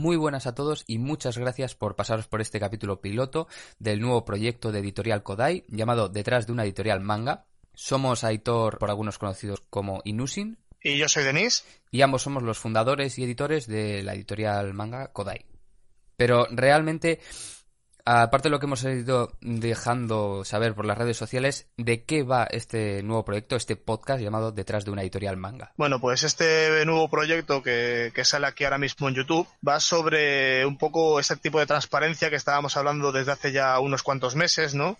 Muy buenas a todos y muchas gracias por pasaros por este capítulo piloto del nuevo proyecto de editorial Kodai llamado Detrás de una editorial manga. Somos Aitor, por algunos conocidos como Inusin. Y yo soy Denis. Y ambos somos los fundadores y editores de la editorial manga Kodai. Pero realmente aparte de lo que hemos ido dejando saber por las redes sociales, ¿de qué va este nuevo proyecto, este podcast llamado Detrás de una editorial manga? Bueno, pues este nuevo proyecto que, sale aquí ahora mismo en YouTube va sobre un poco ese tipo de transparencia que estábamos hablando desde hace ya unos cuantos meses, ¿no?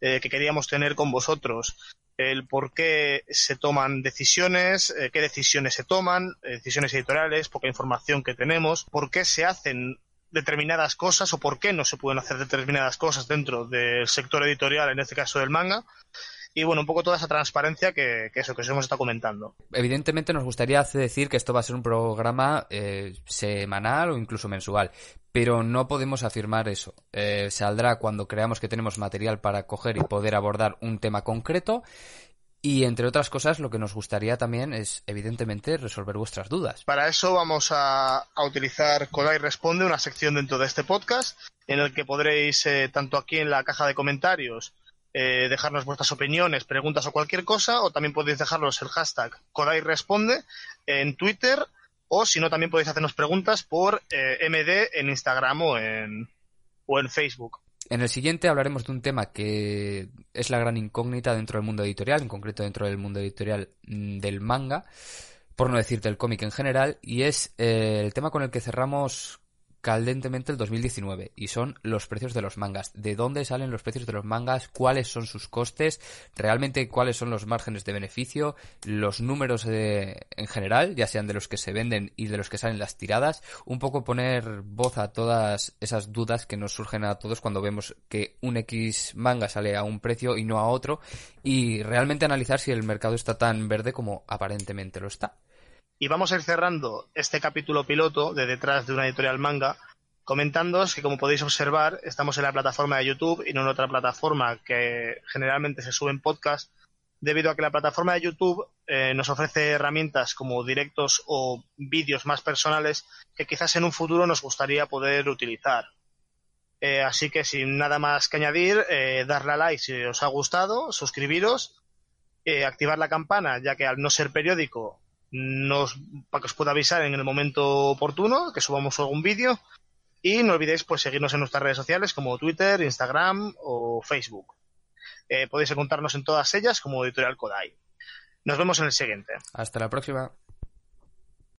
Eh, que queríamos tener con vosotros. El por qué se toman decisiones, eh, qué decisiones se toman, eh, decisiones editoriales, poca información que tenemos, por qué se hacen determinadas cosas o por qué no se pueden hacer determinadas cosas dentro del sector editorial, en este caso del manga. Y bueno, un poco toda esa transparencia que, eso, que os hemos estado comentando. Evidentemente nos gustaría decir que esto va a ser un programa eh, semanal o incluso mensual, pero no podemos afirmar eso. Eh, saldrá cuando creamos que tenemos material para coger y poder abordar un tema concreto y entre otras cosas, lo que nos gustaría también es, evidentemente, resolver vuestras dudas. Para eso vamos a, utilizar Kodai Responde, una sección dentro de este podcast, en el que podréis, eh, tanto aquí en la caja de comentarios, eh, dejarnos vuestras opiniones, preguntas o cualquier cosa, o también podéis dejarnos el hashtag Kodai Responde en Twitter, o si no, también podéis hacernos preguntas por eh, MD en Instagram o en, o en Facebook. En el siguiente hablaremos de un tema que es la gran incógnita dentro del mundo editorial, en concreto dentro del mundo editorial mm, del manga, por no decir del cómic en general, y es eh, el tema con el que cerramos caldentemente el 2019 y son los precios de los mangas. ¿De dónde salen los precios de los mangas? ¿Cuáles son sus costes? ¿Realmente cuáles son los márgenes de beneficio? ¿Los números en general, ya sean de los que se venden y de los que salen las tiradas? Un poco poner voz a todas esas dudas que nos surgen a todos cuando vemos que un X manga sale a un precio y no a otro y realmente analizar si el mercado está tan verde como aparentemente lo está. Y vamos a ir cerrando este capítulo piloto de detrás de una editorial manga comentándoos que como podéis observar estamos en la plataforma de YouTube y no en otra plataforma que generalmente se sube en podcast debido a que la plataforma de YouTube eh, nos ofrece herramientas como directos o vídeos más personales que quizás en un futuro nos gustaría poder utilizar. Eh, así que sin nada más que añadir, eh, darle a like si os ha gustado, suscribiros, activar la campana ya que al no ser periódico nos, para que os pueda avisar en el momento oportuno que subamos algún vídeo. Y no olvidéis pues seguirnos en nuestras redes sociales como Twitter, Instagram o Facebook. Eh, podéis encontrarnos en todas ellas como Editorial Kodai. Nos vemos en el siguiente. Hasta la próxima.